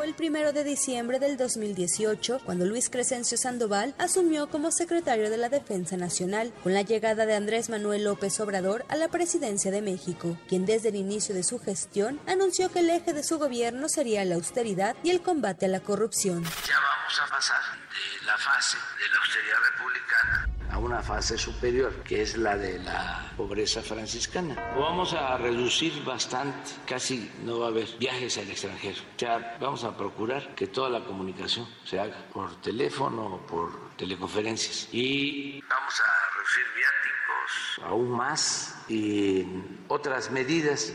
fue el primero de diciembre del 2018 cuando Luis Crescencio Sandoval asumió como secretario de la Defensa Nacional con la llegada de Andrés Manuel López Obrador a la presidencia de México, quien desde el inicio de su gestión anunció que el eje de su gobierno sería la austeridad y el combate a la corrupción. Ya vamos a pasar de la fase de la austeridad republicana una fase superior, que es la de la pobreza franciscana. vamos a reducir bastante, casi no va a haber viajes al extranjero. Ya vamos a procurar que toda la comunicación se haga por teléfono o por teleconferencias. Y vamos a reducir viáticos aún más y otras medidas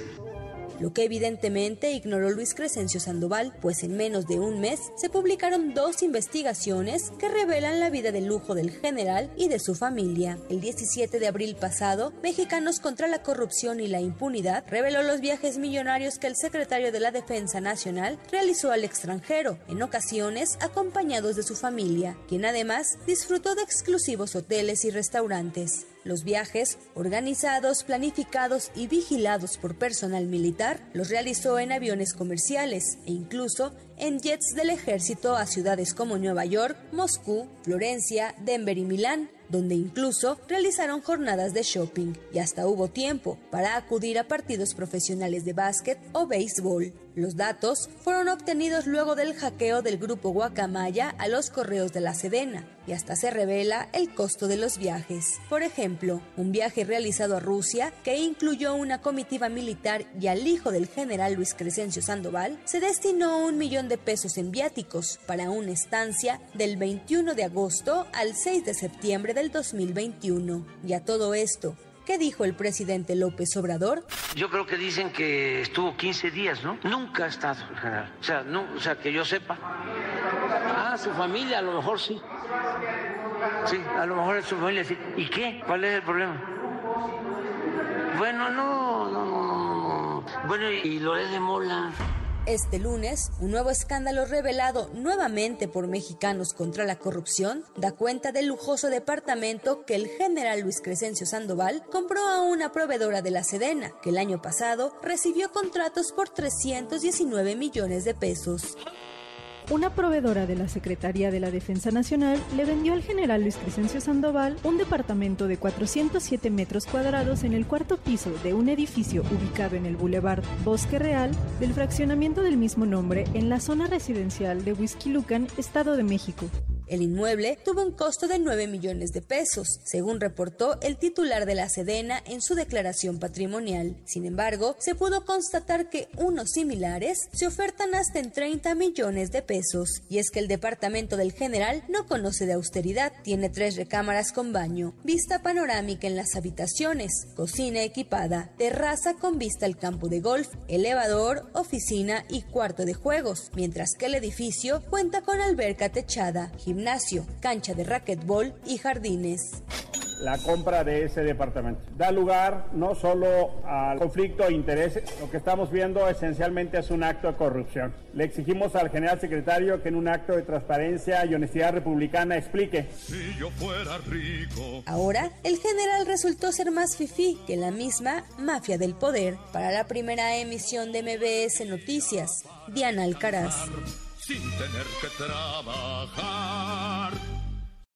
lo que evidentemente ignoró Luis Crescencio Sandoval, pues en menos de un mes se publicaron dos investigaciones que revelan la vida de lujo del general y de su familia. El 17 de abril pasado, Mexicanos contra la Corrupción y la Impunidad reveló los viajes millonarios que el secretario de la Defensa Nacional realizó al extranjero, en ocasiones acompañados de su familia, quien además disfrutó de exclusivos hoteles y restaurantes. Los viajes, organizados, planificados y vigilados por personal militar, los realizó en aviones comerciales e incluso en jets del ejército a ciudades como Nueva York, Moscú, Florencia, Denver y Milán, donde incluso realizaron jornadas de shopping y hasta hubo tiempo para acudir a partidos profesionales de básquet o béisbol. Los datos fueron obtenidos luego del hackeo del grupo Guacamaya a los correos de la Sedena y hasta se revela el costo de los viajes. Por ejemplo, un viaje realizado a Rusia que incluyó una comitiva militar y al hijo del general Luis Crescencio Sandoval se destinó un millón de pesos en viáticos para una estancia del 21 de agosto al 6 de septiembre del 2021. Y a todo esto, ¿Qué dijo el presidente López Obrador? Yo creo que dicen que estuvo 15 días, ¿no? Nunca ha estado general. O sea, no, o sea, que yo sepa. Ah, su familia, a lo mejor sí. Sí, a lo mejor es su familia sí. ¿Y qué? ¿Cuál es el problema? Bueno, no, no, no, no. Bueno, y Loret de Mola. Este lunes, un nuevo escándalo revelado nuevamente por mexicanos contra la corrupción da cuenta del lujoso departamento que el general Luis Crescencio Sandoval compró a una proveedora de la Sedena, que el año pasado recibió contratos por 319 millones de pesos una proveedora de la Secretaría de la Defensa Nacional le vendió al general Luis Crescencio Sandoval un departamento de 407 metros cuadrados en el cuarto piso de un edificio ubicado en el Boulevard Bosque Real del fraccionamiento del mismo nombre en la zona residencial de Lucan, Estado de México. El inmueble tuvo un costo de 9 millones de pesos, según reportó el titular de la Sedena en su declaración patrimonial. Sin embargo, se pudo constatar que unos similares se ofertan hasta en 30 millones de pesos. Y es que el departamento del general no conoce de austeridad, tiene tres recámaras con baño, vista panorámica en las habitaciones, cocina equipada, terraza con vista al campo de golf, elevador, oficina y cuarto de juegos, mientras que el edificio cuenta con alberca techada, cancha de racquetball y jardines la compra de ese departamento. Da lugar no solo al conflicto de intereses, lo que estamos viendo esencialmente es un acto de corrupción. Le exigimos al general secretario que en un acto de transparencia y honestidad republicana explique. Si yo fuera rico. Ahora, el general resultó ser más fifí que la misma mafia del poder. Para la primera emisión de MBS Noticias, Diana Alcaraz sin tener que trabajar